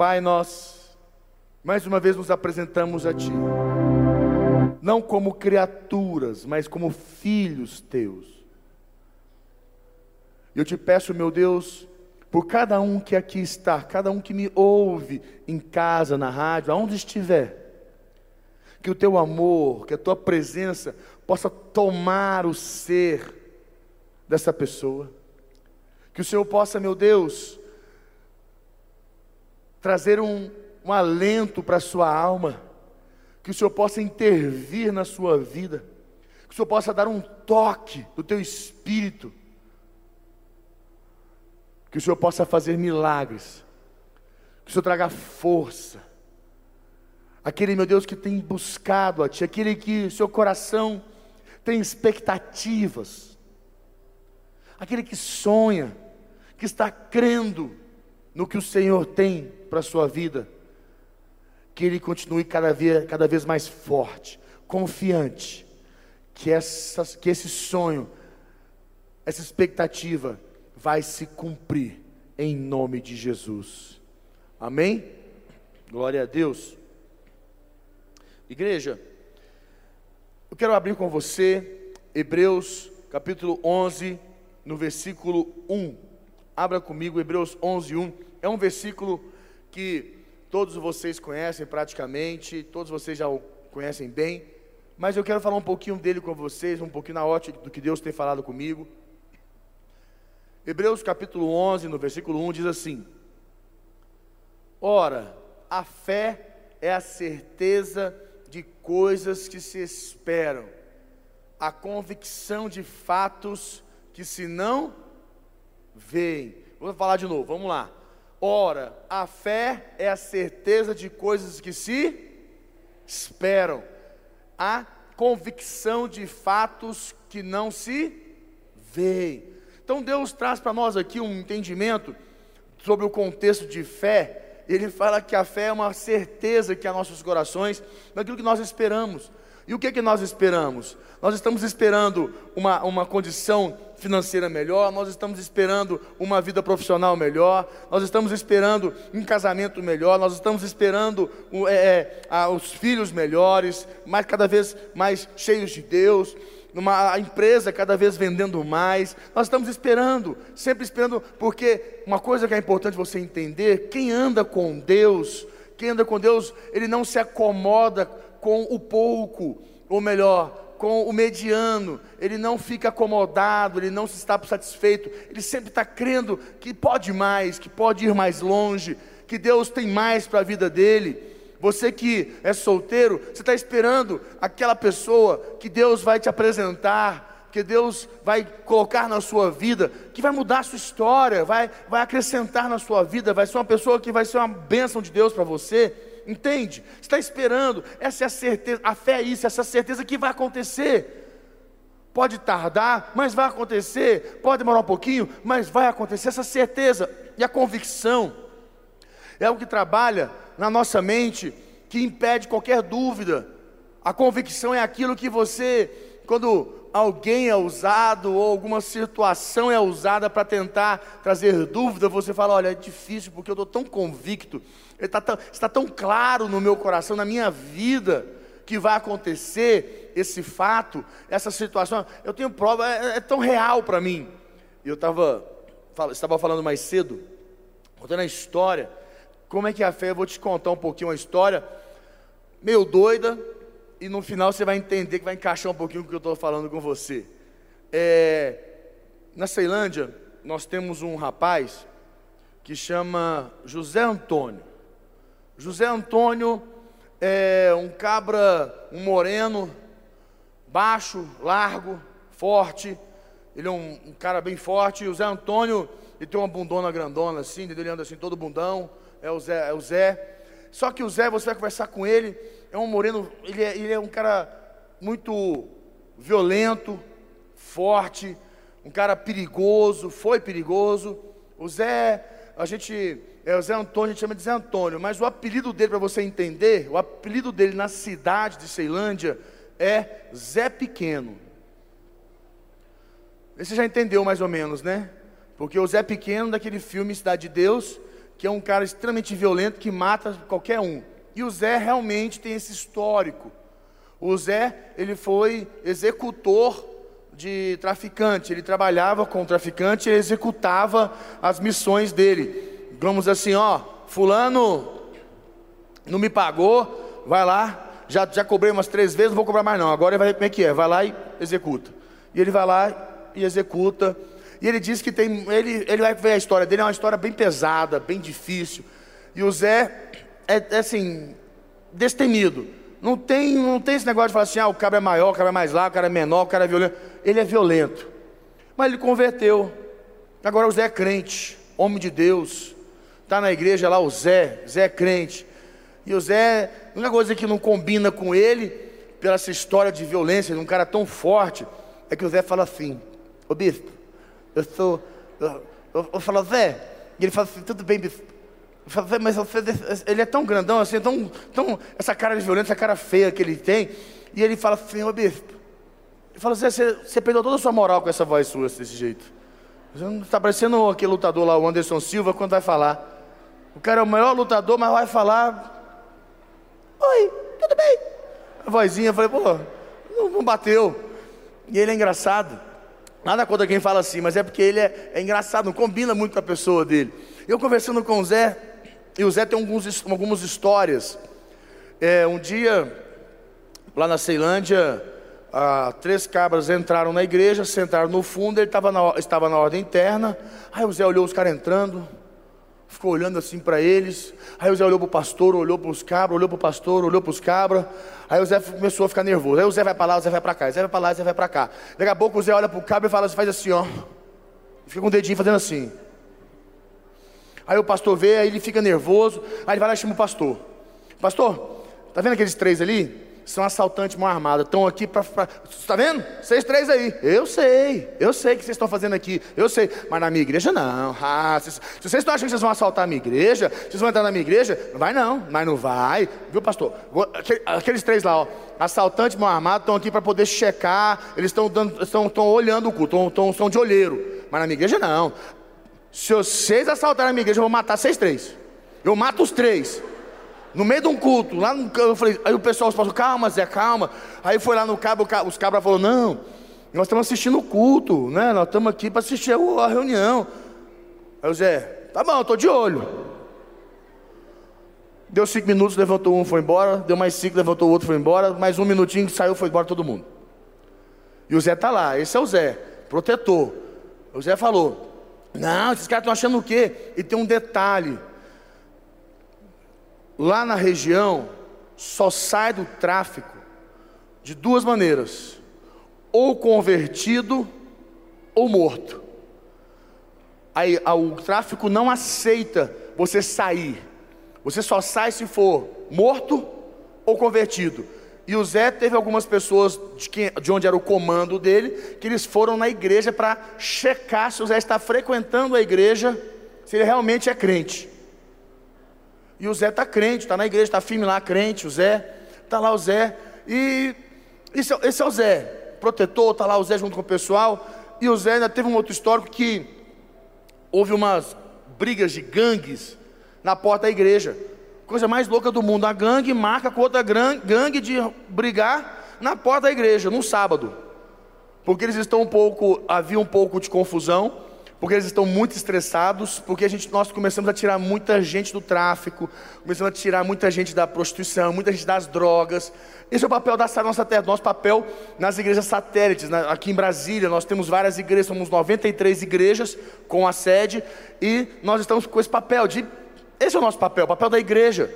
Pai, nós mais uma vez nos apresentamos a Ti, não como criaturas, mas como filhos Teus. Eu te peço, meu Deus, por cada um que aqui está, cada um que me ouve em casa, na rádio, aonde estiver, que o teu amor, que a tua presença possa tomar o ser dessa pessoa, que o Senhor possa, meu Deus, trazer um, um alento para a sua alma, que o Senhor possa intervir na sua vida, que o Senhor possa dar um toque do teu espírito, que o Senhor possa fazer milagres, que o Senhor traga força, aquele meu Deus que tem buscado a Ti, aquele que seu coração tem expectativas, aquele que sonha, que está crendo no que o Senhor tem para a sua vida, que ele continue cada vez, cada vez mais forte, confiante, que, essa, que esse sonho, essa expectativa vai se cumprir em nome de Jesus. Amém? Glória a Deus. Igreja, eu quero abrir com você Hebreus capítulo 11, no versículo 1. Abra comigo Hebreus 11, 1. É um versículo que todos vocês conhecem praticamente, todos vocês já o conhecem bem, mas eu quero falar um pouquinho dele com vocês, um pouquinho na ótica do que Deus tem falado comigo. Hebreus capítulo 11, no versículo 1 diz assim: Ora, a fé é a certeza de coisas que se esperam, a convicção de fatos que se não veem. Vou falar de novo, vamos lá. Ora, a fé é a certeza de coisas que se esperam, a convicção de fatos que não se veem. Então Deus traz para nós aqui um entendimento sobre o contexto de fé. Ele fala que a fé é uma certeza que há nossos corações daquilo que nós esperamos. E o que, é que nós esperamos? Nós estamos esperando uma, uma condição financeira melhor, nós estamos esperando uma vida profissional melhor, nós estamos esperando um casamento melhor, nós estamos esperando é, é, os filhos melhores, mais, cada vez mais cheios de Deus, uma empresa cada vez vendendo mais. Nós estamos esperando, sempre esperando, porque uma coisa que é importante você entender: quem anda com Deus, quem anda com Deus, ele não se acomoda com o pouco, ou melhor, com o mediano, ele não fica acomodado, ele não se está satisfeito, ele sempre está crendo que pode mais, que pode ir mais longe, que Deus tem mais para a vida dele. Você que é solteiro, você está esperando aquela pessoa que Deus vai te apresentar, que Deus vai colocar na sua vida, que vai mudar a sua história, vai, vai acrescentar na sua vida, vai ser uma pessoa que vai ser uma bênção de Deus para você. Entende? Está esperando, essa é a certeza, a fé é isso, essa certeza que vai acontecer. Pode tardar, mas vai acontecer. Pode demorar um pouquinho, mas vai acontecer. Essa certeza e a convicção é o que trabalha na nossa mente, que impede qualquer dúvida. A convicção é aquilo que você, quando alguém é usado ou alguma situação é usada para tentar trazer dúvida, você fala: olha, é difícil porque eu estou tão convicto, está tão, está tão claro no meu coração, na minha vida, que vai acontecer esse fato, essa situação. Eu tenho prova, é, é tão real para mim. Eu tava, estava falando mais cedo, contando a história. Como é que é a fé? Eu vou te contar um pouquinho a história, meio doida, e no final você vai entender que vai encaixar um pouquinho o que eu estou falando com você. É, na Ceilândia, nós temos um rapaz que chama José Antônio. José Antônio é um cabra, um moreno, baixo, largo, forte. Ele é um, um cara bem forte. O Zé Antônio, ele tem uma bundona grandona assim, ele anda assim todo bundão. É o Zé, é o Zé. Só que o Zé, você vai conversar com ele, é um moreno, ele é, ele é um cara muito violento, forte, um cara perigoso, foi perigoso. O Zé, a gente, é o Zé Antônio, a gente chama de Zé Antônio, mas o apelido dele, para você entender, o apelido dele na cidade de Ceilândia é Zé Pequeno. Você já entendeu mais ou menos, né? Porque o Zé Pequeno, daquele filme Cidade de Deus, que é um cara extremamente violento que mata qualquer um. E o Zé realmente tem esse histórico. O Zé, ele foi executor de traficante, ele trabalhava com traficante, ele executava as missões dele. Vamos assim, ó, fulano não me pagou, vai lá, já, já cobrei umas três vezes, não vou cobrar mais não, agora ele vai ver como é que é, vai lá e executa. E ele vai lá e executa, e ele diz que tem, ele, ele vai ver a história dele, é uma história bem pesada, bem difícil. E o Zé é, é assim, destemido. Não tem, não tem esse negócio de falar assim, ah, o cara é maior, o cara é mais largo, o cara é menor, o cara é violento. Ele é violento. Mas ele converteu. Agora o Zé é crente, homem de Deus. Está na igreja lá o Zé, Zé é crente. E o Zé, uma coisa que não combina com ele, pela essa história de violência, de um cara tão forte, é que o Zé fala assim, ô bispo, eu sou. Eu, eu, eu falo, Zé, e ele fala assim, tudo bem, bispo. Mas ele é tão grandão assim, tão, tão. Essa cara de violência, essa cara feia que ele tem. E ele fala assim, ô bispo. Ele fala, Zé, você, você perdeu toda a sua moral com essa voz sua desse jeito. Você não está parecendo aquele lutador lá, o Anderson Silva, quando vai falar. O cara é o maior lutador, mas vai falar. Oi, tudo bem? A vozinha, eu falei, pô, não, não bateu. E ele é engraçado. Nada contra quem fala assim, mas é porque ele é, é engraçado, não combina muito com a pessoa dele. Eu conversando com o Zé, e o Zé tem alguns, algumas histórias. É, um dia, lá na Ceilândia, três cabras entraram na igreja, sentaram no fundo, ele na, estava na ordem interna. Aí o Zé olhou os caras entrando, ficou olhando assim para eles. Aí o Zé olhou para o pastor, olhou para os cabras, olhou para o pastor, olhou para os cabras. Aí o Zé começou a ficar nervoso. Aí o Zé vai para lá, o Zé vai para cá, o Zé vai para lá, o Zé vai para cá. Daqui a pouco o Zé olha para o cabra e fala, faz assim, ó. Fica com o dedinho fazendo assim. Aí o pastor vê, aí ele fica nervoso. Aí ele vai lá e chama o pastor. Pastor, tá vendo aqueles três ali? são assaltantes mão armada, estão aqui para. Está vendo? Vocês três aí. Eu sei, eu sei o que vocês estão fazendo aqui, eu sei. Mas na minha igreja não. Ah, se, se vocês estão achando que vocês vão assaltar a minha igreja, vocês vão entrar na minha igreja, não vai não, mas não vai. Viu, pastor? Aqueles três lá, ó. Assaltantes mão armada estão aqui para poder checar, eles estão olhando o culto, estão de olheiro. Mas na minha igreja não. Se vocês assaltarem a minha igreja, eu vou matar vocês três. Eu mato os três. No meio de um culto, lá no eu falei, aí o pessoal falou, calma, Zé, calma. Aí foi lá no cabo, os cabras falaram, não, nós estamos assistindo o culto, né? Nós estamos aqui para assistir a reunião. Aí o Zé, tá bom, estou de olho. Deu cinco minutos, levantou um, foi embora. Deu mais cinco, levantou o outro, foi embora. Mais um minutinho, saiu, foi embora todo mundo. E o Zé tá lá, esse é o Zé, protetor. O Zé falou, não, esses caras estão achando o quê? E tem um detalhe lá na região só sai do tráfico de duas maneiras: ou convertido ou morto. Aí o tráfico não aceita você sair. Você só sai se for morto ou convertido. E o Zé teve algumas pessoas de, quem, de onde era o comando dele, que eles foram na igreja para checar se o Zé está frequentando a igreja, se ele realmente é crente. E o Zé está crente, está na igreja, está firme lá, crente, o Zé, está lá o Zé. E esse, é esse é o Zé, protetor, está lá o Zé junto com o pessoal. E o Zé ainda teve um outro histórico que houve umas brigas de gangues na porta da igreja. Coisa mais louca do mundo. A gangue marca com outra gangue de brigar na porta da igreja, num sábado. Porque eles estão um pouco, havia um pouco de confusão porque eles estão muito estressados, porque a gente, nós começamos a tirar muita gente do tráfico, começamos a tirar muita gente da prostituição, muita gente das drogas. Esse é o papel da nossa terra, nosso papel nas igrejas satélites. Aqui em Brasília, nós temos várias igrejas, somos 93 igrejas com a sede, e nós estamos com esse papel de. Esse é o nosso papel, o papel da igreja.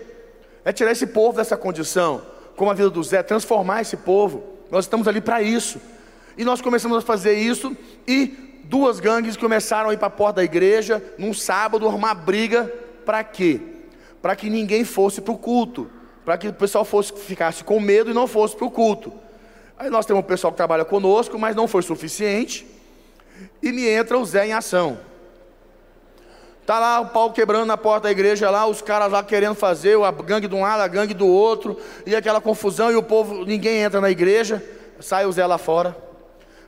É tirar esse povo dessa condição, como a vida do Zé, transformar esse povo. Nós estamos ali para isso. E nós começamos a fazer isso e duas gangues começaram a ir para a porta da igreja num sábado arrumar briga para quê? Para que ninguém fosse para o culto, para que o pessoal fosse ficasse com medo e não fosse para o culto. Aí nós temos um pessoal que trabalha conosco, mas não foi suficiente. E me entra o Zé em ação. Tá lá o pau quebrando na porta da igreja lá, os caras lá querendo fazer, a gangue de um lado, a gangue do outro, e aquela confusão, e o povo, ninguém entra na igreja, sai o Zé lá fora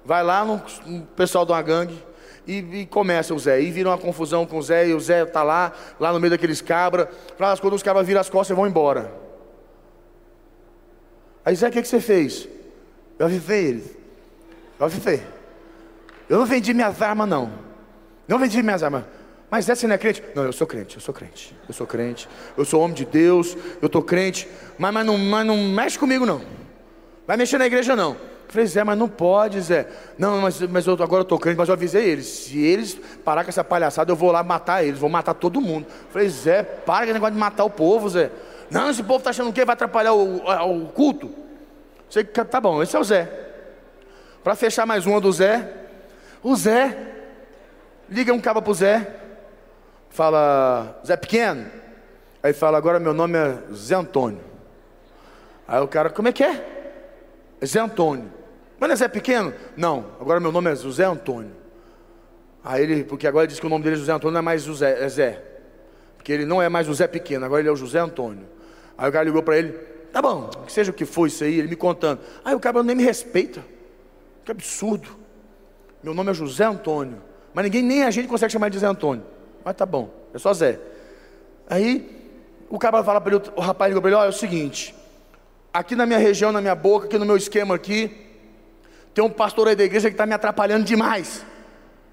vai lá no, no pessoal de uma gangue E, e, começa o Zé. E vira uma confusão com o Zé. E o Zé está lá, lá no meio daqueles cabras. Quando os cabras viram as costas e vão embora. Aí Zé, o que, que você fez? Eu avivei eles. Eu avivei. Eu não vendi minhas armas, não. Não vendi minhas armas. Mas você não é crente? Não, eu sou crente, eu sou crente. Eu sou crente. Eu sou homem de Deus. Eu estou crente. Mas, mas, não, mas não mexe comigo, não. Vai mexer na igreja, não. Falei, Zé, mas não pode, Zé. Não, mas, mas eu, agora eu estou crente, mas eu avisei eles. Se eles parar com essa palhaçada, eu vou lá matar eles, vou matar todo mundo. Falei, Zé, para com esse negócio de matar o povo, Zé. Não, esse povo está achando que vai atrapalhar o, o culto. Que tá bom, esse é o Zé. Para fechar mais uma do Zé, o Zé liga um cabo pro Zé, fala, Zé Pequeno. Aí fala, agora meu nome é Zé Antônio. Aí o cara, como é que é? Zé Antônio. Mas não é Zé Pequeno? Não, agora meu nome é José Antônio. Aí ele, porque agora ele diz que o nome dele é José Antônio, não é mais José, é Zé. Porque ele não é mais José Pequeno, agora ele é o José Antônio. Aí o cara ligou para ele, tá bom, que seja o que for isso aí, ele me contando. Aí o cara nem me respeita. Que absurdo. Meu nome é José Antônio. Mas ninguém, nem a gente consegue chamar de José Antônio. Mas tá bom, é só Zé. Aí o cara fala para ele, o rapaz ligou para ele, olha, é o seguinte, aqui na minha região, na minha boca, aqui no meu esquema aqui, tem um pastor aí da igreja que está me atrapalhando demais.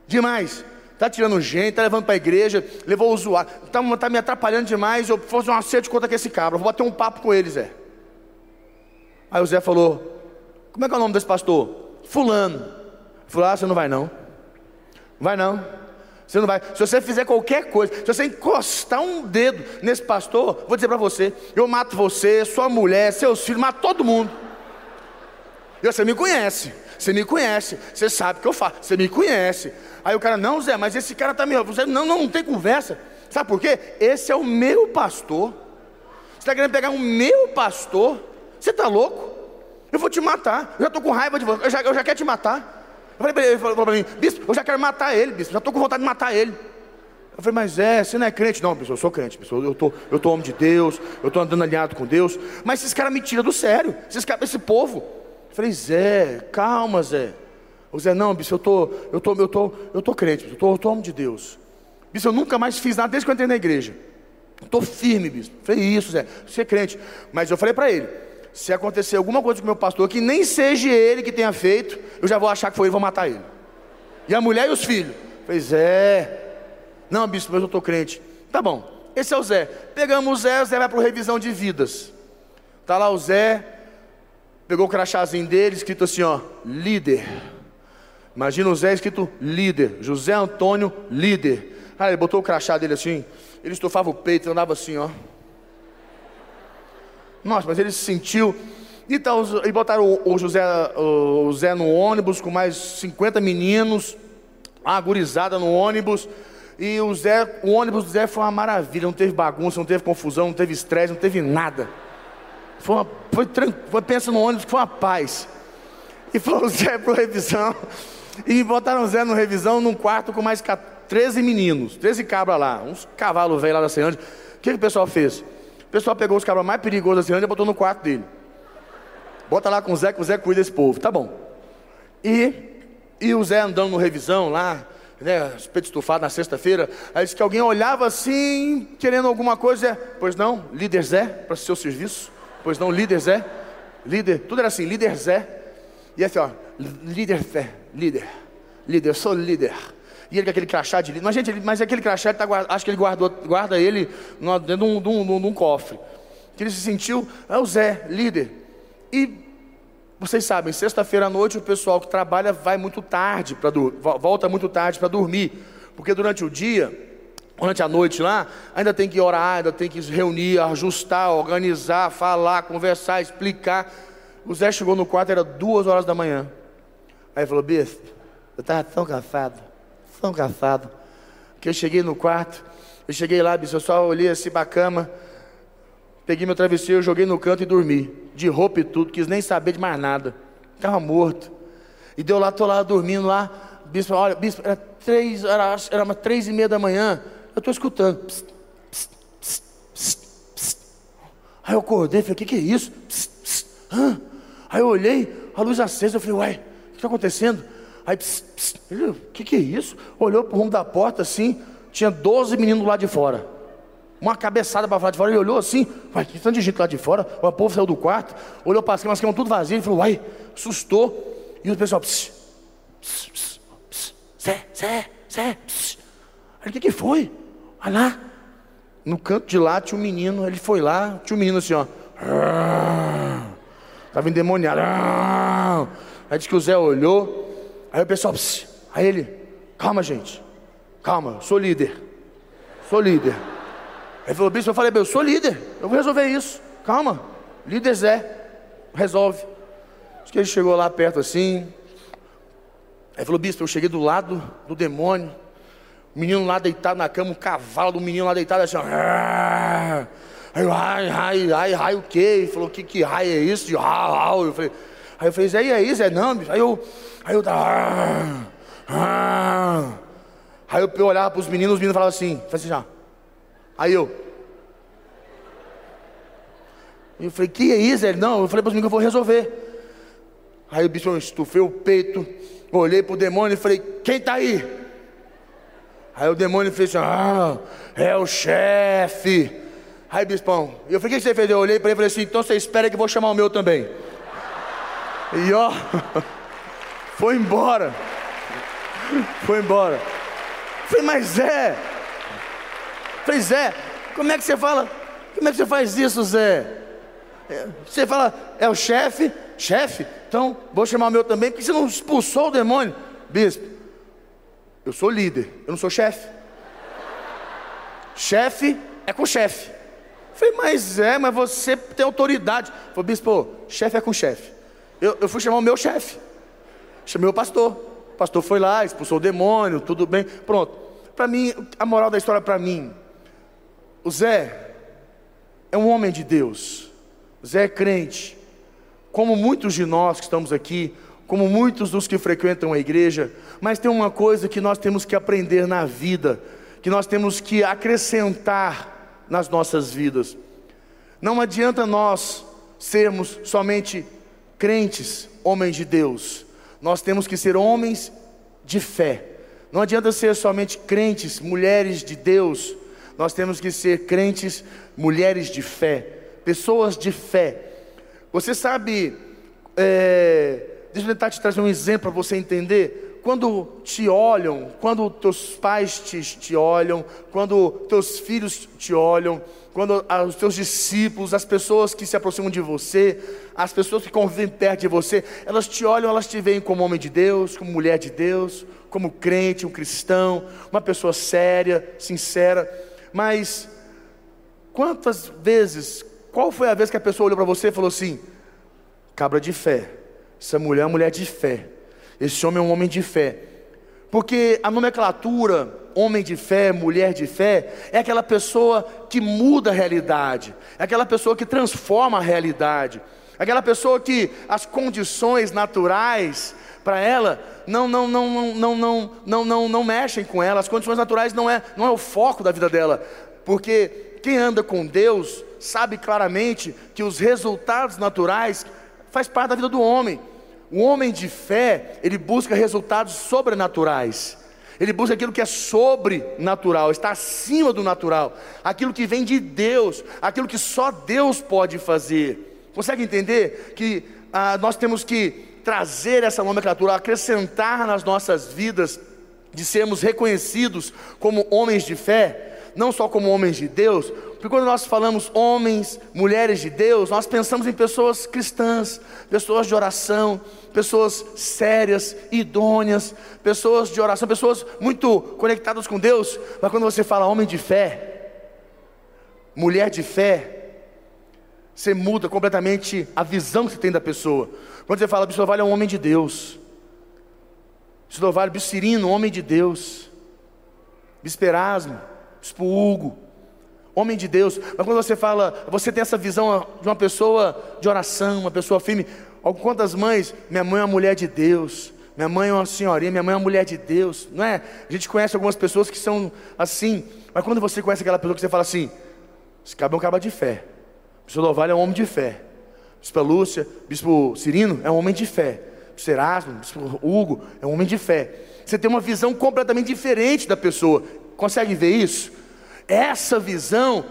Demais. Está tirando gente, está levando para a igreja, levou o usuário, está tá me atrapalhando demais. Eu vou fazer uma acerto de conta com esse cabra, vou bater um papo com ele, Zé. Aí o Zé falou: Como é que é o nome desse pastor? Fulano. Falou: Ah, você não vai não. Vai não. Você não vai. Se você fizer qualquer coisa, se você encostar um dedo nesse pastor, vou dizer para você: eu mato você, sua mulher, seus filhos, mato todo mundo. E você me conhece, você me conhece, você sabe o que eu faço, você me conhece. Aí o cara, não, Zé, mas esse cara está me. Você, não, não, não tem conversa. Sabe por quê? Esse é o meu pastor. Você está querendo pegar o meu pastor? Você está louco? Eu vou te matar. Eu já estou com raiva de você. Eu já, eu já quero te matar. Falei para ele, ele falou para mim, bispo, eu já quero matar ele, bispo, já estou com vontade de matar ele. Eu falei, mas é, você não é crente? Não, bispo, eu sou crente, bispo, eu tô, eu tô homem de Deus, eu estou andando alinhado com Deus, mas esses caras me tiram do sério, esses caras, esse povo. Eu falei, Zé, calma, Zé. O Zé, não, bispo, eu tô, eu tô, eu tô, eu tô crente, bispo, eu tô, eu tô homem de Deus. Bispo, eu nunca mais fiz nada desde que eu entrei na igreja. Estou firme, bispo. Eu falei, isso, Zé, você é crente. Mas eu falei para ele, se acontecer alguma coisa com o meu pastor que nem seja ele que tenha feito, eu já vou achar que foi ele vou matar ele. E a mulher e os filhos. Pois é. Não, bispo, mas eu estou crente. Tá bom, esse é o Zé. Pegamos o Zé, o Zé vai para revisão de vidas. Tá lá o Zé, pegou o crachazinho dele, escrito assim, ó, líder. Imagina o Zé escrito líder, José Antônio, líder. Ah, ele botou o crachá dele assim, ele estufava o peito, andava assim, ó. Nossa, mas ele se sentiu. Então, e botaram o, José, o Zé no ônibus com mais 50 meninos, a gurizada no ônibus. E o, Zé, o ônibus do Zé foi uma maravilha, não teve bagunça, não teve confusão, não teve estresse, não teve nada. Foi, uma, foi, foi pensa no ônibus foi uma paz. E foi o Zé para revisão. E botaram o Zé no revisão num quarto com mais 13 meninos, 13 cabras lá, uns cavalos velhos lá da Ceilândia. O que, que o pessoal fez? Pessoal pegou os cabras mais perigosos da Ceilândia e botou no quarto dele. Bota lá com o Zé, que o Zé cuida desse povo. Tá bom. E, e o Zé andando no revisão lá, né, espeto estufado na sexta-feira, aí disse que alguém olhava assim, querendo alguma coisa. Pois não, líder Zé, para seu serviço. Pois não, líder Zé. Líder, tudo era assim, líder Zé. E assim, ó, líder Zé, líder. Líder, eu sou líder. E ele com aquele crachá de líder. Mas, gente, ele, mas aquele crachá, tá, acho que ele guardou, guarda ele dentro de um, de, um, de um, cofre. Que ele se sentiu, é o Zé, líder. E vocês sabem, sexta-feira à noite o pessoal que trabalha vai muito tarde, para volta muito tarde para dormir. Porque durante o dia, durante a noite lá, ainda tem que orar, ainda tem que reunir, ajustar, organizar, falar, conversar, explicar. O Zé chegou no quarto, era duas horas da manhã. Aí ele falou, bispo, eu estava tão cansado tão cansado, que eu cheguei no quarto, eu cheguei lá, bicho, eu só olhei assim para a cama, peguei meu travesseiro, joguei no canto e dormi, de roupa e tudo, quis nem saber de mais nada, estava morto. E deu lá, tô lá dormindo lá, bispo, olha, bispo, era três, era, era três e meia da manhã, eu estou escutando. Aí eu acordei, falei, o que, que é isso? Aí eu olhei, a luz acesa, eu falei, uai, o que está acontecendo? Aí, psst, psst, Ele, o que, que é isso? Olhou para o rumo da porta assim, tinha 12 meninos lá de fora. Uma cabeçada para fora de fora, ele olhou assim, vai, que tanto de gente lá de fora, o povo saiu do quarto, olhou para as camas, as tudo vazias, ele falou, uai, assustou. E o pessoal, pss, pss, pss, pss, Zé, Zé, Zé, pss. Aí, o que, que foi? Olha lá. No canto de lá tinha um menino, ele foi lá, tinha um menino assim, ó. Estava endemoniado. Aí disse que o Zé olhou, aí o pessoal, pss, aí ele, calma gente, calma, sou líder, sou líder. Ele falou, bispo, eu falei, eu sou líder, eu vou resolver isso, calma, líder Zé, resolve. Diz que ele chegou lá perto assim, aí falou, bispo, eu cheguei do lado do demônio, o menino lá deitado na cama, o cavalo do menino lá deitado assim, eu, ai, ai, ai, ai, o quê? Ele falou, que, que raio é isso? Eu falei, aí eu falei, Zé, e aí, Zé? Não, aí eu, aí eu tava, ah, aí eu olhava para os meninos, os meninos falavam assim, assim já. Aí eu, eu falei, que é isso? Ele, não, eu falei para os meninos que eu vou resolver. Aí o bicho, eu estufei o peito, olhei para o demônio e falei, quem está aí? Aí o demônio fez assim, ah, é o chefe. Aí, bispão, eu falei, o que você fez? Eu olhei para ele e falei assim, então você espera que eu vou chamar o meu também. E ó, foi embora. Foi embora. Eu falei, mas Zé. Falei, Zé, como é que você fala? Como é que você faz isso, Zé? É, você fala, é o chefe? Chefe? Então, vou chamar o meu também, porque você não expulsou o demônio. Bispo, eu sou líder, eu não sou chefe. Chefe é com chefe. Falei, mas é, mas você tem autoridade. Falei, bispo, chefe é com chefe. Eu, eu fui chamar o meu chefe. Chamei o pastor. O pastor foi lá, expulsou o demônio, tudo bem. Pronto. Para mim, a moral da história para mim, o Zé é um homem de Deus. O Zé é crente. Como muitos de nós que estamos aqui, como muitos dos que frequentam a igreja, mas tem uma coisa que nós temos que aprender na vida, que nós temos que acrescentar nas nossas vidas. Não adianta nós sermos somente crentes, homens de Deus. Nós temos que ser homens de fé. Não adianta ser somente crentes, mulheres de Deus. Nós temos que ser crentes, mulheres de fé, pessoas de fé. Você sabe, é, deixa eu tentar te trazer um exemplo para você entender quando te olham, quando teus pais te, te olham, quando teus filhos te olham, quando os teus discípulos, as pessoas que se aproximam de você, as pessoas que convivem perto de você, elas te olham, elas te veem como homem de Deus, como mulher de Deus, como crente, um cristão, uma pessoa séria, sincera. Mas quantas vezes, qual foi a vez que a pessoa olhou para você e falou assim: cabra de fé, essa mulher é uma mulher de fé. Esse homem é um homem de fé. Porque a nomenclatura homem de fé, mulher de fé, é aquela pessoa que muda a realidade, é aquela pessoa que transforma a realidade, é aquela pessoa que as condições naturais para ela não não não não não não não não não mexem com ela, as condições naturais não é não é o foco da vida dela, porque quem anda com Deus sabe claramente que os resultados naturais faz parte da vida do homem. O homem de fé, ele busca resultados sobrenaturais. Ele busca aquilo que é sobrenatural, está acima do natural, aquilo que vem de Deus, aquilo que só Deus pode fazer. Consegue entender que ah, nós temos que trazer essa nomenclatura, acrescentar nas nossas vidas, de sermos reconhecidos como homens de fé? não só como homens de Deus, porque quando nós falamos homens, mulheres de Deus, nós pensamos em pessoas cristãs, pessoas de oração, pessoas sérias, idôneas, pessoas de oração, pessoas muito conectadas com Deus, mas quando você fala homem de fé, mulher de fé, você muda completamente a visão que você tem da pessoa. Quando você fala, Bispo é um homem de Deus. Bispo Vale, Bispo Cirino, homem de Deus. Bispo Erasmo, Bispo Hugo, homem de Deus. Mas quando você fala, você tem essa visão de uma pessoa de oração, uma pessoa firme. Quantas mães? Minha mãe é uma mulher de Deus. Minha mãe é uma senhorinha, minha mãe é uma mulher de Deus. Não é? A gente conhece algumas pessoas que são assim. Mas quando você conhece aquela pessoa que você fala assim, esse cabelo é um cara de fé. Bispo Lovalho é um homem de fé. Bispo Lúcia, Bispo Cirino é um homem de fé. Erasmo, Hugo, é um homem de fé. Você tem uma visão completamente diferente da pessoa. Consegue ver isso? Essa visão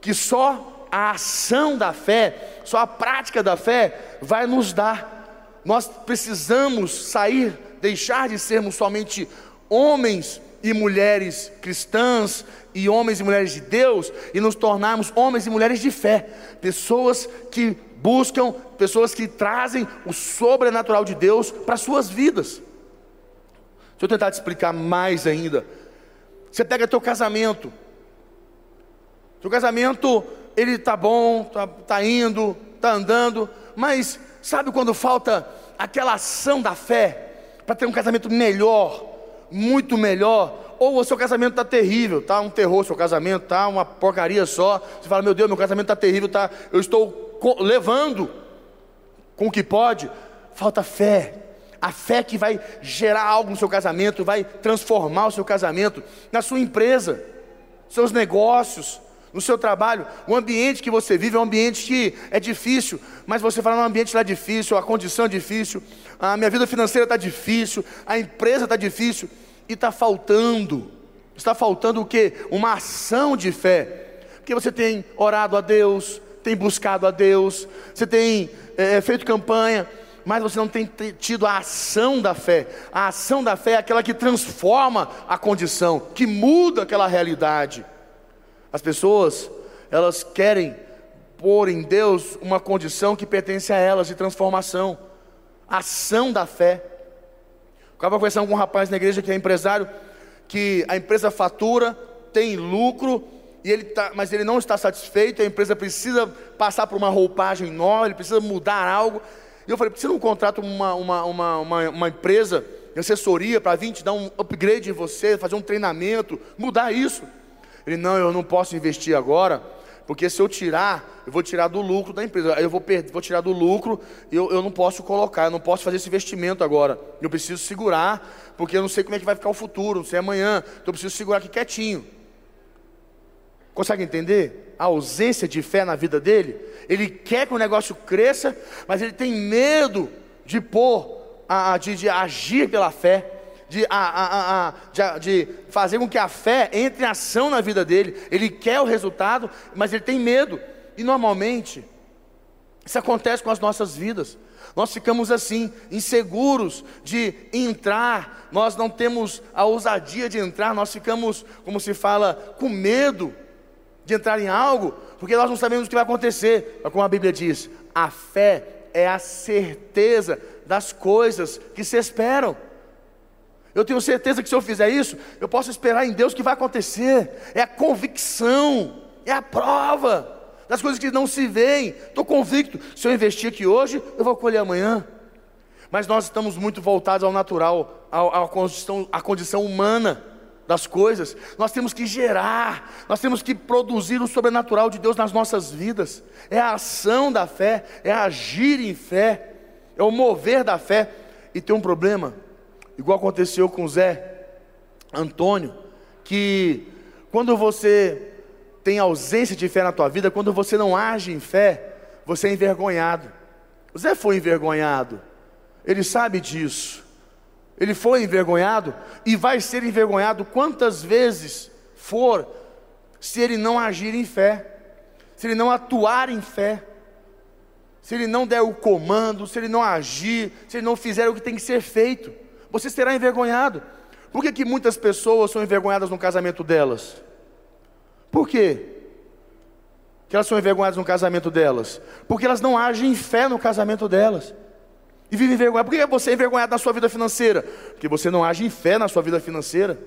que só a ação da fé, só a prática da fé vai nos dar. Nós precisamos sair, deixar de sermos somente homens e mulheres cristãs e homens e mulheres de Deus e nos tornarmos homens e mulheres de fé, pessoas que buscam, pessoas que trazem o sobrenatural de Deus para suas vidas. Deixa eu tentar te explicar mais ainda. Você pega teu casamento. Seu casamento, ele tá bom, tá, tá indo, tá andando, mas sabe quando falta aquela ação da fé para ter um casamento melhor, muito melhor? Ou o seu casamento está terrível, tá um terror seu casamento, tá uma porcaria só. Você fala, meu Deus, meu casamento está terrível, tá, eu estou levando com o que pode. Falta fé. A fé que vai gerar algo no seu casamento, vai transformar o seu casamento, na sua empresa, seus negócios, no seu trabalho. O ambiente que você vive é um ambiente que é difícil, mas você fala, no ambiente está difícil, a condição é difícil, a minha vida financeira está difícil, a empresa está difícil, e está faltando, está faltando o que? Uma ação de fé, porque você tem orado a Deus, tem buscado a Deus, você tem é, feito campanha, mas você não tem tido a ação da fé. A ação da fé é aquela que transforma a condição, que muda aquela realidade. As pessoas, elas querem pôr em Deus uma condição que pertence a elas de transformação. Ação da fé. Eu estava conversando com um rapaz na igreja que é empresário, que a empresa fatura, tem lucro, e ele tá, mas ele não está satisfeito, a empresa precisa passar por uma roupagem nova, ele precisa mudar algo. E eu falei, você não contrata uma, uma, uma, uma, uma empresa de assessoria para vir te dar um upgrade em você, fazer um treinamento, mudar isso? Ele, não, eu não posso investir agora, porque se eu tirar, eu vou tirar do lucro da empresa. Eu vou, perder, vou tirar do lucro e eu, eu não posso colocar, eu não posso fazer esse investimento agora. Eu preciso segurar, porque eu não sei como é que vai ficar o futuro, não sei amanhã. Então eu preciso segurar aqui quietinho. Consegue entender a ausência de fé na vida dele? Ele quer que o negócio cresça, mas ele tem medo de pôr, de, de agir pela fé. De, a, a, a, de, de, fazer com que a fé entre em ação na vida dele. Ele quer o resultado, mas ele tem medo. E normalmente, isso acontece com as nossas vidas. Nós ficamos assim, inseguros de entrar, nós não temos a ousadia de entrar, nós ficamos, como se fala, com medo de entrar em algo, porque nós não sabemos o que vai acontecer. Mas como a Bíblia diz, a fé é a certeza das coisas que se esperam. Eu tenho certeza que se eu fizer isso, eu posso esperar em Deus que vai acontecer. É a convicção, é a prova das coisas que não se veem. Estou convicto, se eu investir aqui hoje, eu vou colher amanhã. Mas nós estamos muito voltados ao natural, à, à, condição, à condição humana das coisas, nós temos que gerar, nós temos que produzir o sobrenatural de Deus nas nossas vidas. É a ação da fé, é agir em fé, é o mover da fé. E tem um problema, igual aconteceu com Zé Antônio, que quando você tem ausência de fé na tua vida, quando você não age em fé, você é envergonhado. O Zé foi envergonhado, ele sabe disso. Ele foi envergonhado e vai ser envergonhado quantas vezes for, se ele não agir em fé, se ele não atuar em fé, se ele não der o comando, se ele não agir, se ele não fizer o que tem que ser feito, você será envergonhado. Por que, que muitas pessoas são envergonhadas no casamento delas? Por quê? Que elas são envergonhadas no casamento delas? Porque elas não agem em fé no casamento delas. E vive envergonhado. Por que você é envergonhado na sua vida financeira? Porque você não age em fé na sua vida financeira.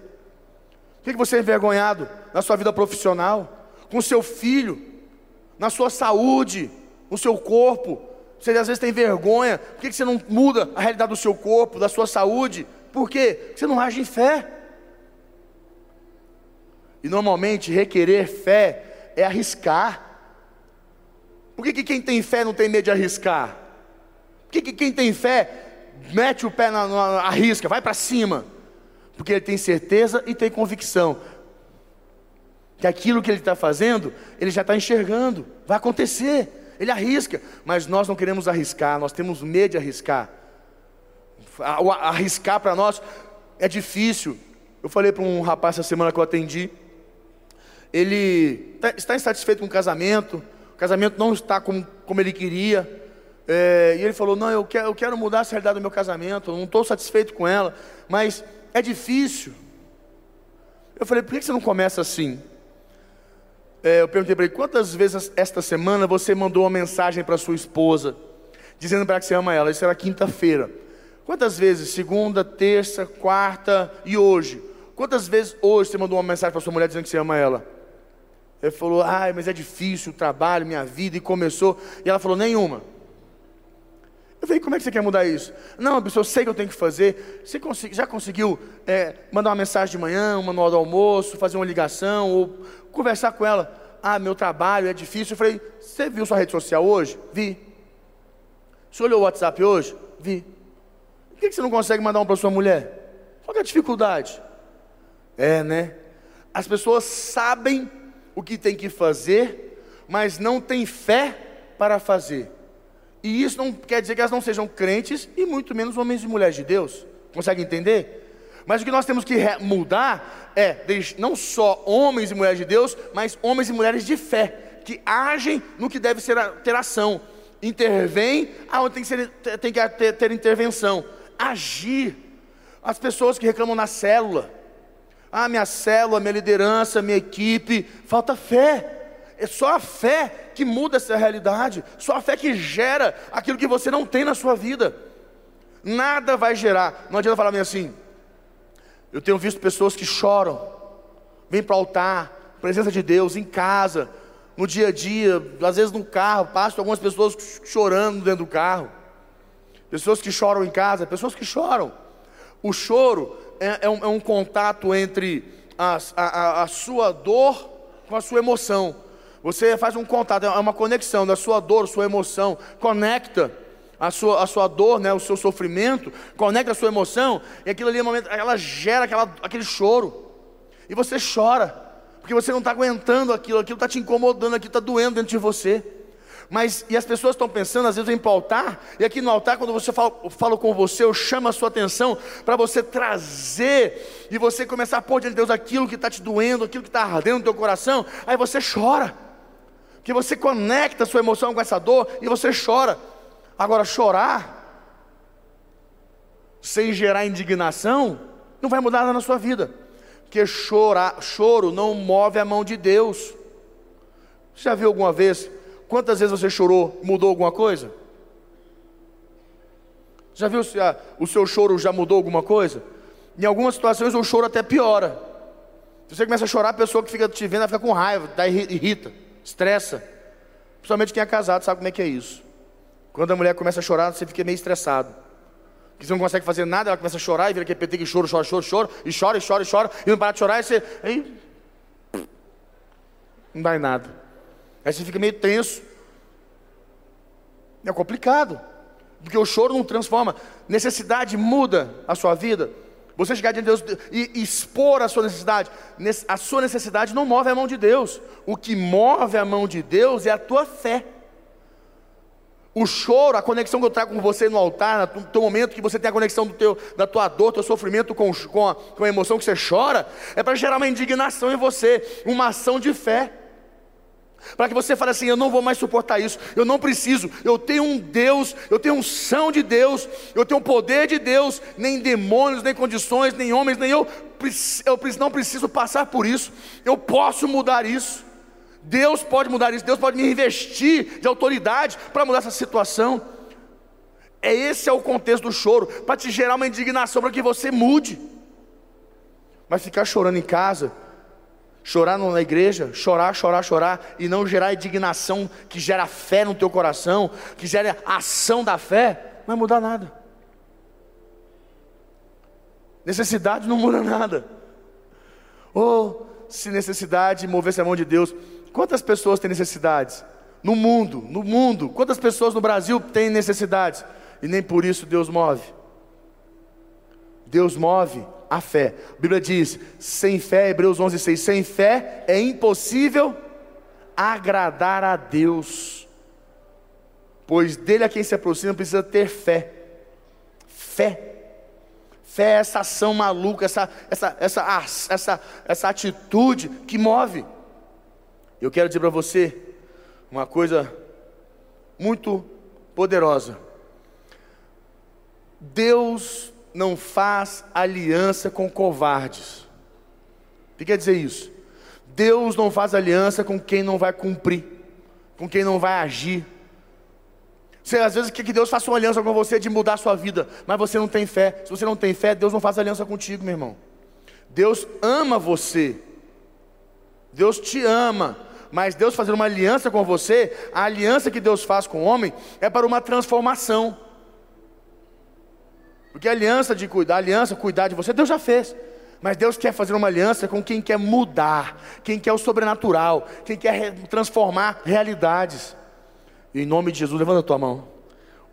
Por que você é envergonhado na sua vida profissional? Com seu filho, na sua saúde, no seu corpo. Você às vezes tem vergonha. Por que você não muda a realidade do seu corpo, da sua saúde? Por quê? Você não age em fé. E normalmente requerer fé é arriscar. Por que, que quem tem fé não tem medo de arriscar? que, que quem tem fé mete o pé na, na arrisca, vai para cima? Porque ele tem certeza e tem convicção que aquilo que ele está fazendo, ele já está enxergando, vai acontecer. Ele arrisca, mas nós não queremos arriscar, nós temos medo de arriscar. arriscar para nós é difícil. Eu falei para um rapaz essa semana que eu atendi, ele tá, está insatisfeito com o casamento, o casamento não está como, como ele queria, é, e ele falou: Não, eu quero, eu quero mudar a realidade do meu casamento, eu não estou satisfeito com ela, mas é difícil. Eu falei: Por que você não começa assim? É, eu perguntei para ele: Quantas vezes esta semana você mandou uma mensagem para sua esposa, dizendo para que você ama ela? Isso era quinta-feira. Quantas vezes? Segunda, terça, quarta e hoje? Quantas vezes hoje você mandou uma mensagem para sua mulher dizendo que você ama ela? Ele falou: Ai, mas é difícil o trabalho, minha vida, e começou. E ela falou: Nenhuma. Eu falei, como é que você quer mudar isso? Não, pessoa, eu sei que eu tenho que fazer. Você já conseguiu é, mandar uma mensagem de manhã, um manual do almoço, fazer uma ligação, ou conversar com ela? Ah, meu trabalho é difícil. Eu falei, você viu sua rede social hoje? Vi. Você olhou o WhatsApp hoje? Vi. Por que você não consegue mandar um para sua mulher? Qual é a dificuldade? É, né? As pessoas sabem o que tem que fazer, mas não têm fé para fazer. E isso não quer dizer que elas não sejam crentes e muito menos homens e mulheres de Deus. Consegue entender? Mas o que nós temos que mudar é não só homens e mulheres de Deus, mas homens e mulheres de fé, que agem no que deve ser ter ação, intervém aonde tem que, ser, tem que ter, ter intervenção, agir. As pessoas que reclamam na célula, ah, minha célula, minha liderança, minha equipe, falta fé. É só a fé que muda essa realidade, só a fé que gera aquilo que você não tem na sua vida. Nada vai gerar. Não adianta falar assim. Eu tenho visto pessoas que choram, vêm para o altar, presença de Deus, em casa, no dia a dia, às vezes no carro, passo algumas pessoas chorando dentro do carro. Pessoas que choram em casa, pessoas que choram. O choro é, é, um, é um, contato entre a, a, a sua dor com a sua emoção. Você faz um contato, é uma conexão da sua dor, sua emoção, conecta a sua, a sua dor, né, o seu sofrimento, conecta a sua emoção, e aquilo ali, é momento, ela gera aquela, aquele choro, e você chora, porque você não está aguentando aquilo, aquilo está te incomodando, aquilo está doendo dentro de você. Mas, e as pessoas estão pensando, às vezes, em altar, e aqui no altar, quando você fala, fala com você, eu chamo a sua atenção para você trazer, e você começar a pôr diante de Deus aquilo que está te doendo, aquilo que está ardendo no teu coração, aí você chora que você conecta a sua emoção com essa dor e você chora. Agora, chorar sem gerar indignação não vai mudar nada na sua vida, porque chorar, choro não move a mão de Deus. Você já viu alguma vez quantas vezes você chorou, mudou alguma coisa? Já viu se o seu choro já mudou alguma coisa? Em algumas situações o choro até piora. Se você começa a chorar, a pessoa que fica te vendo fica com raiva, irrita estressa. Principalmente quem é casado sabe como é que é isso. Quando a mulher começa a chorar, você fica meio estressado. Porque você não consegue fazer nada, ela começa a chorar e vira que PT que chora, chora, chora, chora, e chora, e chora, e chora, e não para de chorar, e você. Aí, não dá em nada. Aí você fica meio tenso. É complicado. Porque o choro não transforma. Necessidade muda a sua vida. Você chegar diante de Deus e expor a sua necessidade, a sua necessidade não move a mão de Deus. O que move a mão de Deus é a tua fé. O choro, a conexão que eu trago com você no altar, no teu momento que você tem a conexão do teu, da tua dor, teu sofrimento com, com, a, com a emoção que você chora, é para gerar uma indignação em você, uma ação de fé. Para que você fale assim: eu não vou mais suportar isso, eu não preciso, eu tenho um Deus, eu tenho um são de Deus, eu tenho o um poder de Deus, nem demônios, nem condições, nem homens, nem eu, eu não preciso passar por isso, eu posso mudar isso. Deus pode mudar isso, Deus pode me investir de autoridade para mudar essa situação. É esse é o contexto do choro, para te gerar uma indignação para que você mude. Mas ficar chorando em casa, Chorar na igreja, chorar, chorar, chorar e não gerar indignação que gera fé no teu coração, que gera ação da fé, não vai mudar nada. Necessidade não muda nada. Ou oh, se necessidade movesse a mão de Deus, quantas pessoas têm necessidades? No mundo, no mundo, quantas pessoas no Brasil têm necessidades? E nem por isso Deus move. Deus move a fé. A Bíblia diz: sem fé, Hebreus 11, 6, sem fé é impossível agradar a Deus, pois dele a quem se aproxima precisa ter fé. Fé. Fé é essa ação maluca, essa, essa, essa, essa, essa atitude que move. Eu quero dizer para você uma coisa muito poderosa. Deus não faz aliança com covardes. O que quer dizer isso? Deus não faz aliança com quem não vai cumprir, com quem não vai agir. Você às vezes quer que Deus faça uma aliança com você de mudar a sua vida, mas você não tem fé. Se você não tem fé, Deus não faz aliança contigo, meu irmão. Deus ama você. Deus te ama. Mas Deus fazer uma aliança com você, a aliança que Deus faz com o homem é para uma transformação. Porque a aliança de cuidar, aliança cuidar de você, Deus já fez. Mas Deus quer fazer uma aliança com quem quer mudar, quem quer o sobrenatural, quem quer transformar realidades. Em nome de Jesus, levanta a tua mão.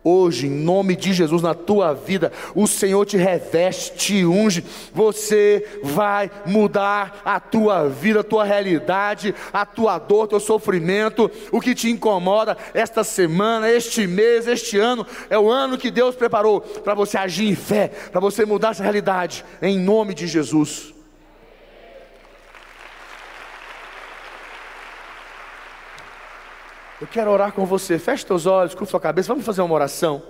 Hoje, em nome de Jesus, na tua vida, o Senhor te reveste, te unge. Você vai mudar a tua vida, a tua realidade, a tua dor, teu sofrimento, o que te incomoda esta semana, este mês, este ano. É o ano que Deus preparou para você agir em fé, para você mudar essa realidade, em nome de Jesus. Eu quero orar com você. Feche teus olhos, curva sua cabeça. Vamos fazer uma oração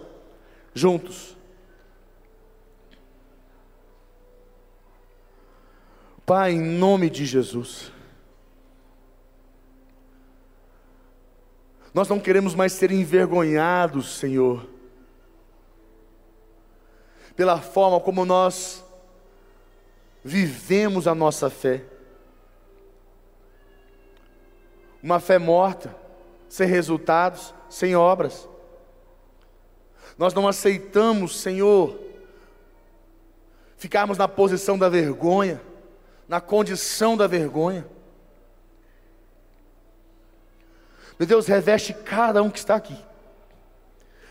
juntos. Pai, em nome de Jesus. Nós não queremos mais ser envergonhados, Senhor, pela forma como nós vivemos a nossa fé. Uma fé morta sem resultados, sem obras. Nós não aceitamos, Senhor, ficarmos na posição da vergonha, na condição da vergonha. Meu Deus, reveste cada um que está aqui.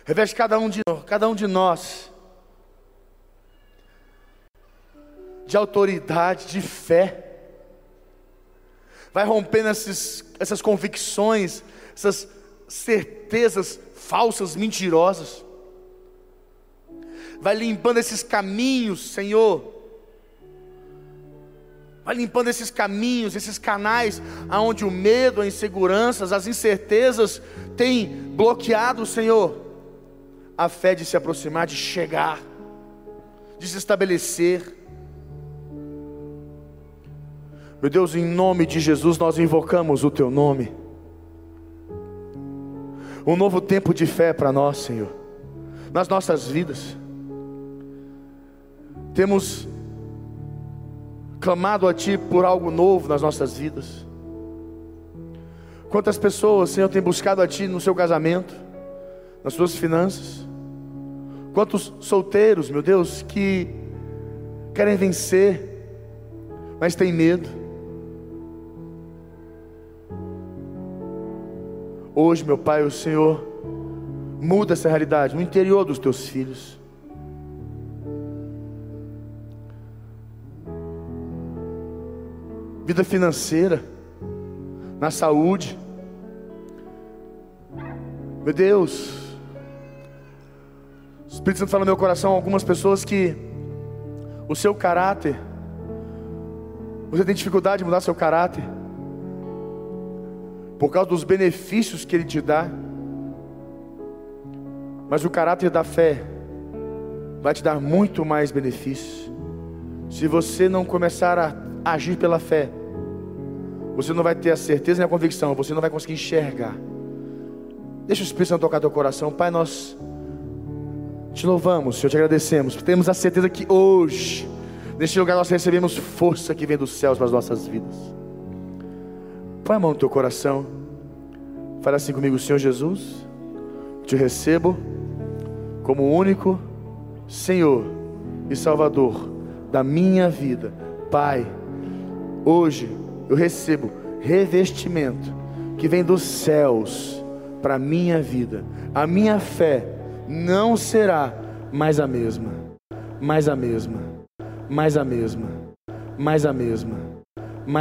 Reveste cada um de, cada um de nós de autoridade, de fé. Vai rompendo esses, essas convicções, essas certezas falsas, mentirosas. Vai limpando esses caminhos, Senhor. Vai limpando esses caminhos, esses canais aonde o medo, as inseguranças, as incertezas têm bloqueado, Senhor, a fé de se aproximar, de chegar, de se estabelecer. Meu Deus, em nome de Jesus, nós invocamos o Teu nome um novo tempo de fé para nós, Senhor, nas nossas vidas. Temos clamado a Ti por algo novo nas nossas vidas. Quantas pessoas, Senhor, têm buscado a Ti no seu casamento, nas suas finanças? Quantos solteiros, meu Deus, que querem vencer, mas têm medo? Hoje, meu Pai, o Senhor muda essa realidade no interior dos teus filhos. Vida financeira, na saúde. Meu Deus, o Espírito Santo fala no meu coração algumas pessoas que o seu caráter, você tem dificuldade de mudar seu caráter por causa dos benefícios que Ele te dá. Mas o caráter da fé vai te dar muito mais benefícios. Se você não começar a agir pela fé, você não vai ter a certeza nem a convicção, você não vai conseguir enxergar. Deixa o Espírito Santo tocar teu coração, Pai. Nós te louvamos, Senhor, te agradecemos. Temos a certeza que hoje, neste lugar, nós recebemos força que vem dos céus para as nossas vidas. Põe a mão no teu coração. Fala assim comigo, Senhor Jesus. Te recebo como único Senhor e Salvador da minha vida. Pai, hoje eu recebo revestimento que vem dos céus para a minha vida. A minha fé não será mais a mesma, mais a mesma, mais a mesma, mais a mesma